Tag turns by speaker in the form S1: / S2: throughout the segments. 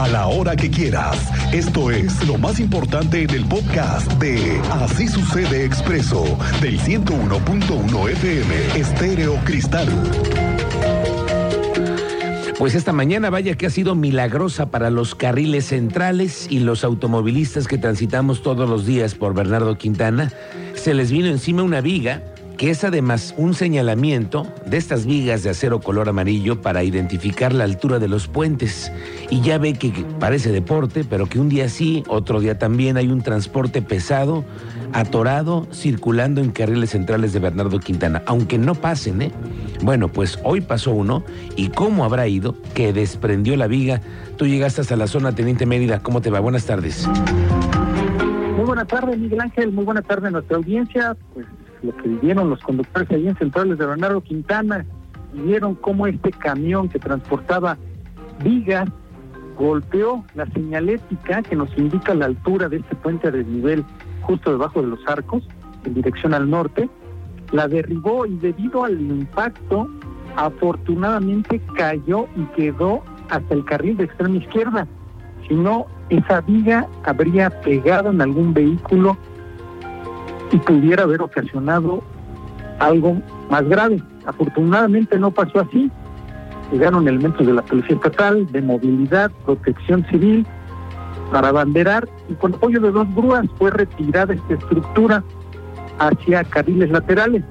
S1: a la hora que quieras. Esto es lo más importante en el podcast de Así sucede expreso del 101.1 FM Estéreo Cristal.
S2: Pues esta mañana vaya que ha sido milagrosa para los carriles centrales y los automovilistas que transitamos todos los días por Bernardo Quintana. Se les vino encima una viga que es además un señalamiento de estas vigas de acero color amarillo para identificar la altura de los puentes. Y ya ve que parece deporte, pero que un día sí, otro día también hay un transporte pesado, atorado, circulando en carriles centrales de Bernardo Quintana, aunque no pasen, ¿eh? Bueno, pues hoy pasó uno y cómo habrá ido que desprendió la viga. Tú llegaste hasta la zona, Teniente Mérida, ¿cómo te va? Buenas tardes.
S3: Muy buenas tardes, Miguel Ángel. Muy buenas tardes a nuestra audiencia. Pues lo que vivieron los conductores allí en Centrales de Bernardo Quintana, vieron cómo este camión que transportaba vigas golpeó la señalética que nos indica la altura de este puente de desnivel justo debajo de los arcos, en dirección al norte, la derribó y debido al impacto, afortunadamente cayó y quedó hasta el carril de extrema izquierda. Si no, esa viga habría pegado en algún vehículo y pudiera haber ocasionado algo más grave. Afortunadamente no pasó así. Llegaron elementos de la Policía Estatal, de movilidad, protección civil, para banderar y con apoyo de dos grúas fue retirada esta estructura hacia carriles laterales.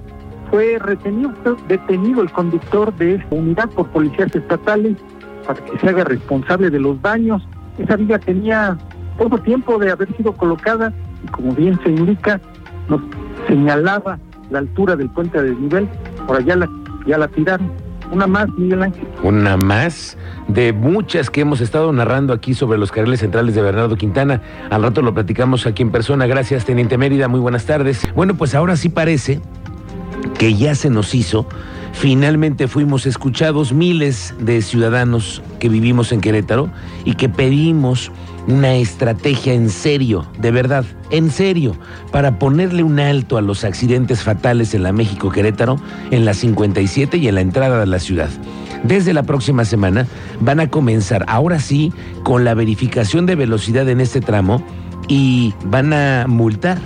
S3: Fue retenido, detenido el conductor de esta unidad por policías estatales para que se haga responsable de los daños. Esa viga tenía poco tiempo de haber sido colocada y como bien se indica, nos señalaba la altura del puente de desnivel, por allá la, ya la tiraron. Una más, Miguel Ángel.
S2: Una más de muchas que hemos estado narrando aquí sobre los carriles centrales de Bernardo Quintana. Al rato lo platicamos aquí en persona. Gracias, Teniente Mérida. Muy buenas tardes. Bueno, pues ahora sí parece que ya se nos hizo. Finalmente fuimos escuchados miles de ciudadanos que vivimos en Querétaro y que pedimos una estrategia en serio, de verdad, en serio, para ponerle un alto a los accidentes fatales en la México Querétaro, en la 57 y en la entrada de la ciudad. Desde la próxima semana van a comenzar, ahora sí, con la verificación de velocidad en este tramo y van a multar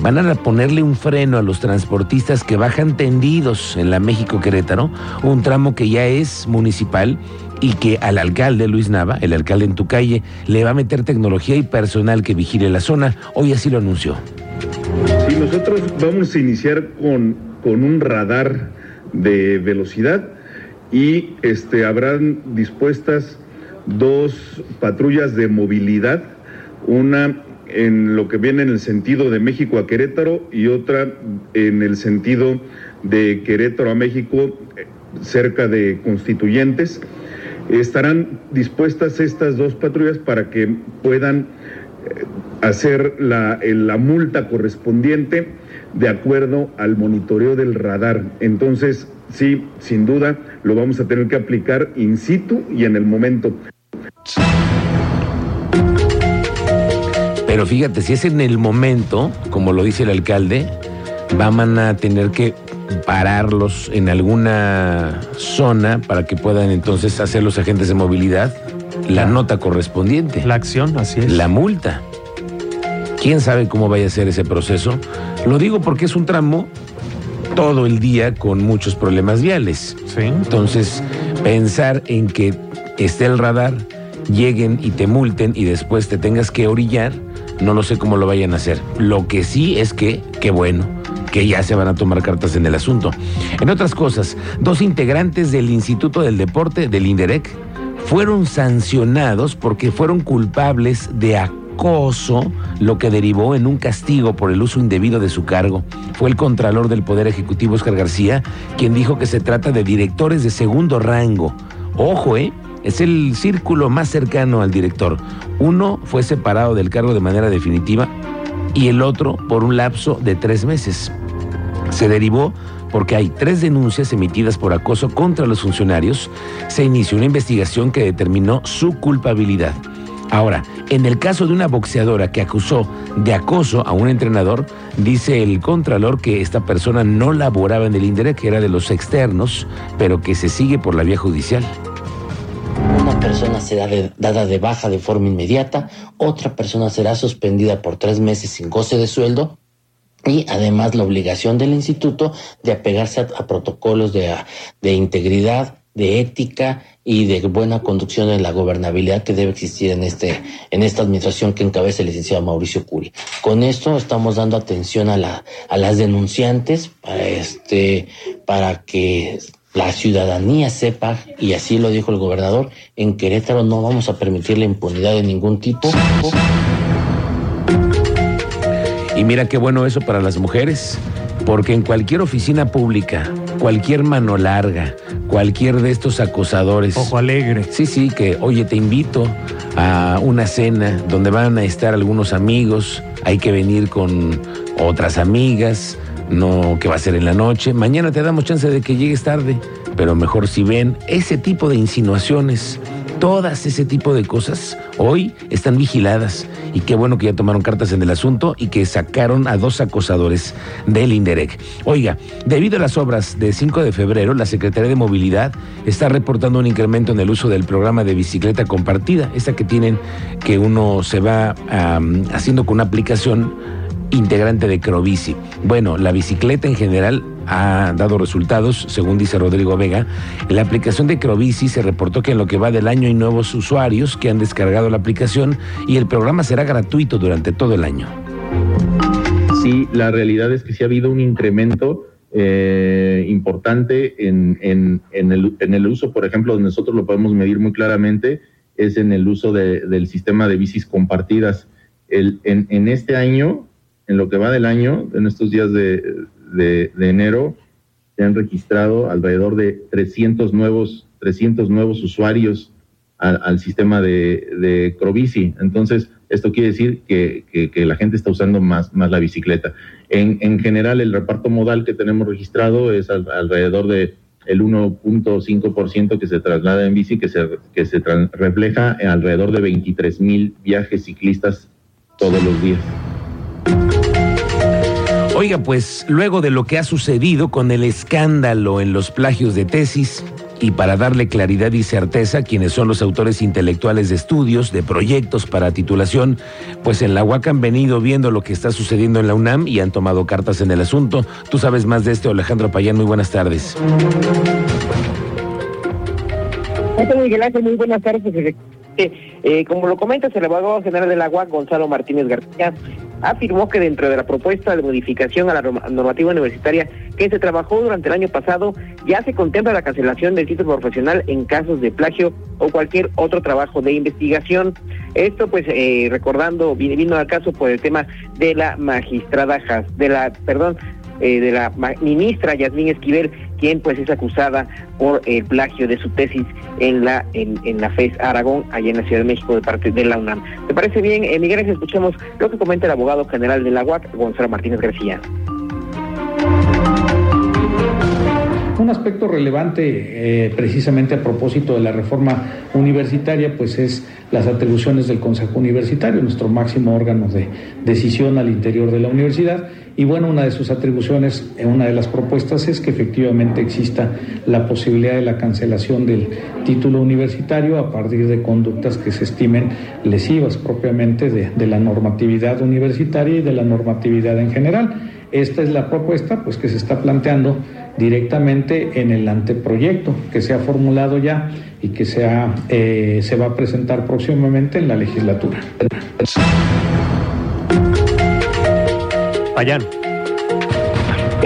S2: van a ponerle un freno a los transportistas que bajan tendidos en la México Querétaro, un tramo que ya es municipal y que al alcalde Luis Nava, el alcalde en tu calle, le va a meter tecnología y personal que vigile la zona. Hoy así lo anunció.
S4: Sí, nosotros vamos a iniciar con, con un radar de velocidad y este, habrán dispuestas dos patrullas de movilidad, una en lo que viene en el sentido de México a Querétaro y otra en el sentido de Querétaro a México cerca de Constituyentes. Estarán dispuestas estas dos patrullas para que puedan eh, hacer la, la multa correspondiente de acuerdo al monitoreo del radar. Entonces, sí, sin duda, lo vamos a tener que aplicar in situ y en el momento.
S2: Pero fíjate, si es en el momento, como lo dice el alcalde, van a tener que pararlos en alguna zona para que puedan entonces hacer los agentes de movilidad la nota correspondiente.
S5: La acción, así es.
S2: La multa. ¿Quién sabe cómo vaya a ser ese proceso? Lo digo porque es un tramo todo el día con muchos problemas viales.
S5: Sí.
S2: Entonces, pensar en que esté el radar, lleguen y te multen y después te tengas que orillar, no lo sé cómo lo vayan a hacer. Lo que sí es que, qué bueno, que ya se van a tomar cartas en el asunto. En otras cosas, dos integrantes del Instituto del Deporte, del INDEREC, fueron sancionados porque fueron culpables de acoso, lo que derivó en un castigo por el uso indebido de su cargo. Fue el Contralor del Poder Ejecutivo, Oscar García, quien dijo que se trata de directores de segundo rango. Ojo, ¿eh? Es el círculo más cercano al director. Uno fue separado del cargo de manera definitiva y el otro por un lapso de tres meses. Se derivó porque hay tres denuncias emitidas por acoso contra los funcionarios. Se inició una investigación que determinó su culpabilidad. Ahora, en el caso de una boxeadora que acusó de acoso a un entrenador, dice el contralor que esta persona no laboraba en el INDEREC, que era de los externos, pero que se sigue por la vía judicial.
S5: Persona será dada de baja de forma inmediata, otra persona será suspendida por tres meses sin goce de sueldo y además la obligación del instituto de apegarse a, protocolos de, integridad, de ética y de buena conducción en la gobernabilidad que debe existir en este en esta administración que encabeza el licenciado Mauricio Curi. Con esto estamos dando atención a la a las denunciantes para este para que la ciudadanía sepa y así lo dijo el gobernador en Querétaro no vamos a permitir la impunidad de ningún tipo.
S2: Y mira qué bueno eso para las mujeres, porque en cualquier oficina pública, cualquier mano larga, cualquier de estos acosadores.
S6: Ojo alegre.
S2: Sí, sí, que oye, te invito a una cena donde van a estar algunos amigos, hay que venir con otras amigas, no que va a ser en la noche. Mañana te damos chance de que llegues tarde, pero mejor si ven ese tipo de insinuaciones Todas ese tipo de cosas hoy están vigiladas y qué bueno que ya tomaron cartas en el asunto y que sacaron a dos acosadores del INDEREC. Oiga, debido a las obras de 5 de febrero, la Secretaría de Movilidad está reportando un incremento en el uso del programa de bicicleta compartida, esa que tienen que uno se va haciendo con una aplicación integrante de Crobici. Bueno, la bicicleta en general ha dado resultados, según dice Rodrigo Vega. La aplicación de Crobici se reportó que en lo que va del año hay nuevos usuarios que han descargado la aplicación y el programa será gratuito durante todo el año.
S4: Sí, la realidad es que sí ha habido un incremento eh, importante en, el, uso, por ejemplo, nosotros lo podemos medir muy claramente, es en el uso del sistema de bicis compartidas. En, este año, en lo que va del año, en estos días de, de, enero se han registrado alrededor de 300 nuevos, 300 nuevos usuarios al, sistema de, de Crobici. Entonces, esto quiere decir que, que, la gente está usando más, más la bicicleta. En, en general, el reparto modal que tenemos registrado es alrededor de el 1.5% que se traslada en bici, que se, que se refleja alrededor de 23 mil viajes ciclistas todos los días.
S2: Oiga, pues luego de lo que ha sucedido con el escándalo en los plagios de tesis, y para darle claridad y certeza quienes son los autores intelectuales de estudios, de proyectos para titulación, pues en la UAC han venido viendo lo que está sucediendo en la UNAM y han tomado cartas en el asunto. Tú sabes más de esto, Alejandro Payán, muy buenas tardes.
S7: Miguel Ángel, muy buenas tardes. Eh, como lo comentas, el abogado general de la UAC, Gonzalo Martínez García, afirmó que dentro de la propuesta de modificación a la normativa universitaria que se trabajó durante el año pasado, ya se contempla la cancelación del título profesional en casos de plagio o cualquier otro trabajo de investigación. Esto, pues, eh, recordando, vino al caso por el tema de la magistrada, de la, perdón, eh, de la ministra Yasmín Esquivel, quien pues es acusada por el plagio de su tesis en la en, la FES Aragón, allá en la Ciudad de México, de parte de la UNAM. ¿Te parece bien, eh, Miguel? Escuchemos lo que comenta el abogado general de la UAC, Gonzalo Martínez García.
S8: Aspecto relevante eh, precisamente a propósito de la reforma universitaria, pues es las atribuciones del Consejo Universitario, nuestro máximo órgano de decisión al interior de la universidad. Y bueno, una de sus atribuciones, eh, una de las propuestas es que efectivamente exista la posibilidad de la cancelación del título universitario a partir de conductas que se estimen lesivas propiamente de, de la normatividad universitaria y de la normatividad en general. Esta es la propuesta pues, que se está planteando directamente en el anteproyecto que se ha formulado ya y que se, eh, se va a presentar próximamente en la legislatura.
S6: Payán.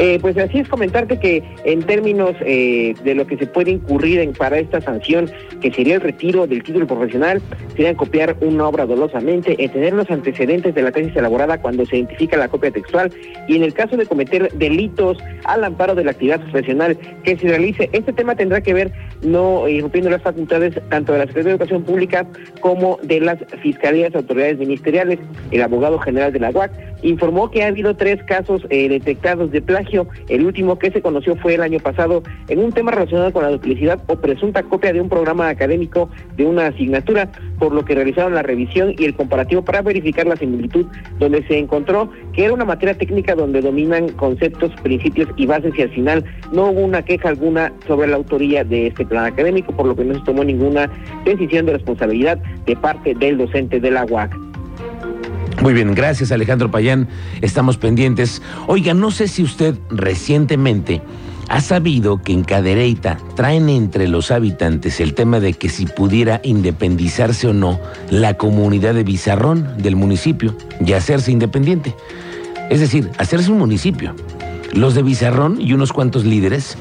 S7: Eh, pues así es comentarte que en términos eh, de lo que se puede incurrir en, para esta sanción, que sería el retiro del título profesional, sería copiar una obra dolosamente, tener los antecedentes de la tesis elaborada cuando se identifica la copia textual y en el caso de cometer delitos al amparo de la actividad profesional que se realice. Este tema tendrá que ver no irrumpiendo las facultades tanto de la Secretaría de Educación Pública como de las fiscalías autoridades ministeriales. El abogado general de la UAC informó que ha habido tres casos eh, detectados de plagio El último que se conoció fue el año pasado en un tema relacionado con la duplicidad o presunta copia de un programa académico de una asignatura, por lo que realizaron la revisión y el comparativo para verificar la similitud, donde se encontró que era una materia técnica donde dominan conceptos, principios y bases y al final no hubo una queja alguna sobre la autoría de este plan académico, por lo que no se tomó ninguna decisión de responsabilidad de parte del docente de la UAC.
S2: Muy bien, gracias Alejandro Payán. Estamos pendientes. Oiga, no sé si usted recientemente ha sabido que en Cadereyta traen entre los habitantes el tema de que si pudiera independizarse o no la comunidad de Bizarrón del municipio y hacerse independiente. Es decir, hacerse un municipio. Los de Bizarrón y unos cuantos líderes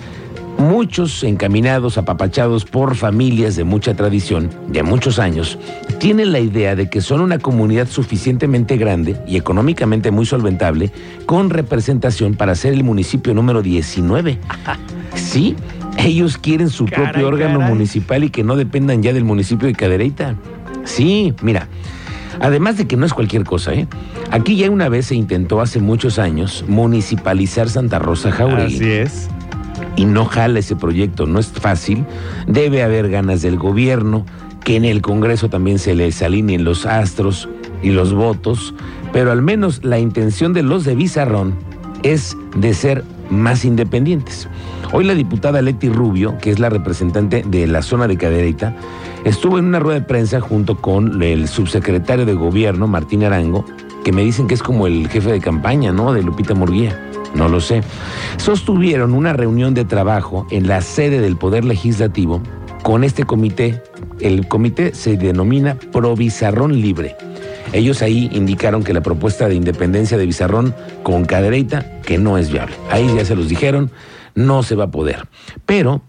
S2: Muchos encaminados, apapachados por familias de mucha tradición, de muchos años, tienen la idea de que son una comunidad suficientemente grande y económicamente muy solventable con representación para ser el municipio número 19. Sí, ellos quieren su propio órgano municipal y que no dependan ya del municipio de Cadereyta. Sí, mira. Además de que no es cualquier cosa, ¿eh? Aquí ya una vez se intentó hace muchos años municipalizar Santa Rosa Jauregui.
S6: Así es
S2: y no jala ese proyecto, no es fácil, debe haber ganas del gobierno, que en el Congreso también se les alineen los astros y los votos, pero al menos la intención de los de Bizarrón es de ser más independientes. Hoy la diputada Leti Rubio, que es la representante de la zona de Cadereyta, estuvo en una rueda de prensa junto con el subsecretario de gobierno, Martín Arango, que me dicen que es como el jefe de campaña, ¿no? De Lupita Murguía no lo sé, sostuvieron una reunión de trabajo en la sede del Poder Legislativo con este comité. El comité se denomina Provizarrón Libre. Ellos ahí indicaron que la propuesta de independencia de Bizarrón con Cadereyta, que no es viable. Ahí ya se los dijeron, no se va a poder. Pero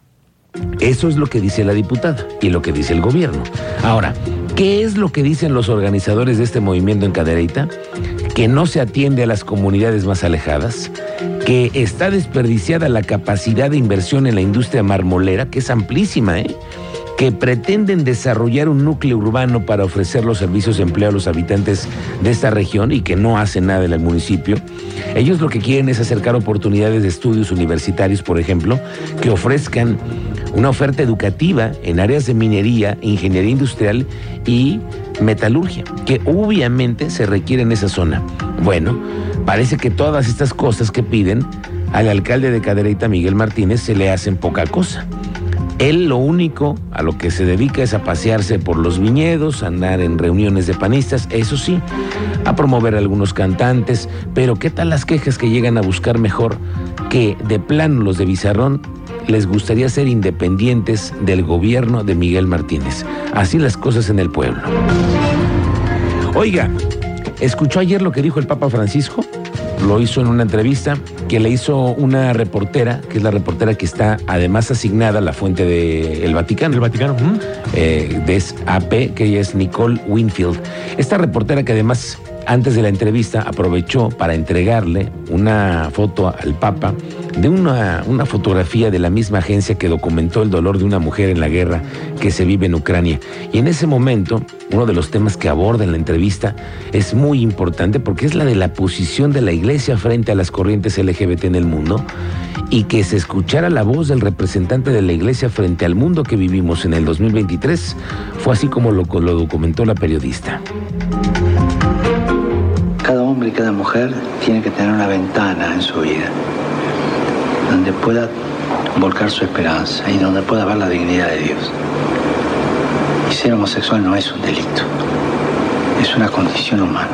S2: eso es lo que dice la diputada y lo que dice el gobierno. Ahora, ¿qué es lo que dicen los organizadores de este movimiento en Cadereyta? Que no se atiende a las comunidades más alejadas, que está desperdiciada la capacidad de inversión en la industria marmolera, que es amplísima, ¿eh? que pretenden desarrollar un núcleo urbano para ofrecer los servicios de empleo a los habitantes de esta región y que no hacen nada en el municipio. Ellos lo que quieren es acercar oportunidades de estudios universitarios, por ejemplo, que ofrezcan una oferta educativa en áreas de minería, ingeniería industrial y metalurgia, que obviamente se requiere en esa zona. Bueno, parece que todas estas cosas que piden al alcalde de Cadereyta, Miguel Martínez, se le hacen poca cosa. Él lo único a lo que se dedica es a pasearse por los viñedos, a andar en reuniones de panistas, eso sí, a promover a algunos cantantes, pero ¿qué tal las quejas que llegan a buscar mejor que de plano los de Bizarrón les gustaría ser independientes del gobierno de Miguel Martínez. Así las cosas en el pueblo. Oiga, ¿escuchó ayer lo que dijo el Papa Francisco? Lo hizo en una entrevista que le hizo una reportera, que es la reportera que está además asignada a la fuente del Vaticano.
S6: El Vaticano.
S2: Eh, de AP, que ella es Nicole Winfield. Esta reportera que además antes de la entrevista aprovechó para entregarle una foto al Papa de una, una, fotografía de la misma agencia que documentó el dolor de una mujer en la guerra que se vive en Ucrania. Y en ese momento, uno de los temas que aborda en la entrevista es muy importante porque es la de la posición de la iglesia frente a las corrientes LGBT en el mundo y que se escuchara la voz del representante de la iglesia frente al mundo que vivimos en el 2023 fue así como lo, lo documentó la periodista.
S9: Cada hombre y cada mujer tiene que tener una ventana en su vida donde pueda volcar su esperanza y donde pueda ver la dignidad de Dios. Y ser homosexual no es un delito, es una condición humana.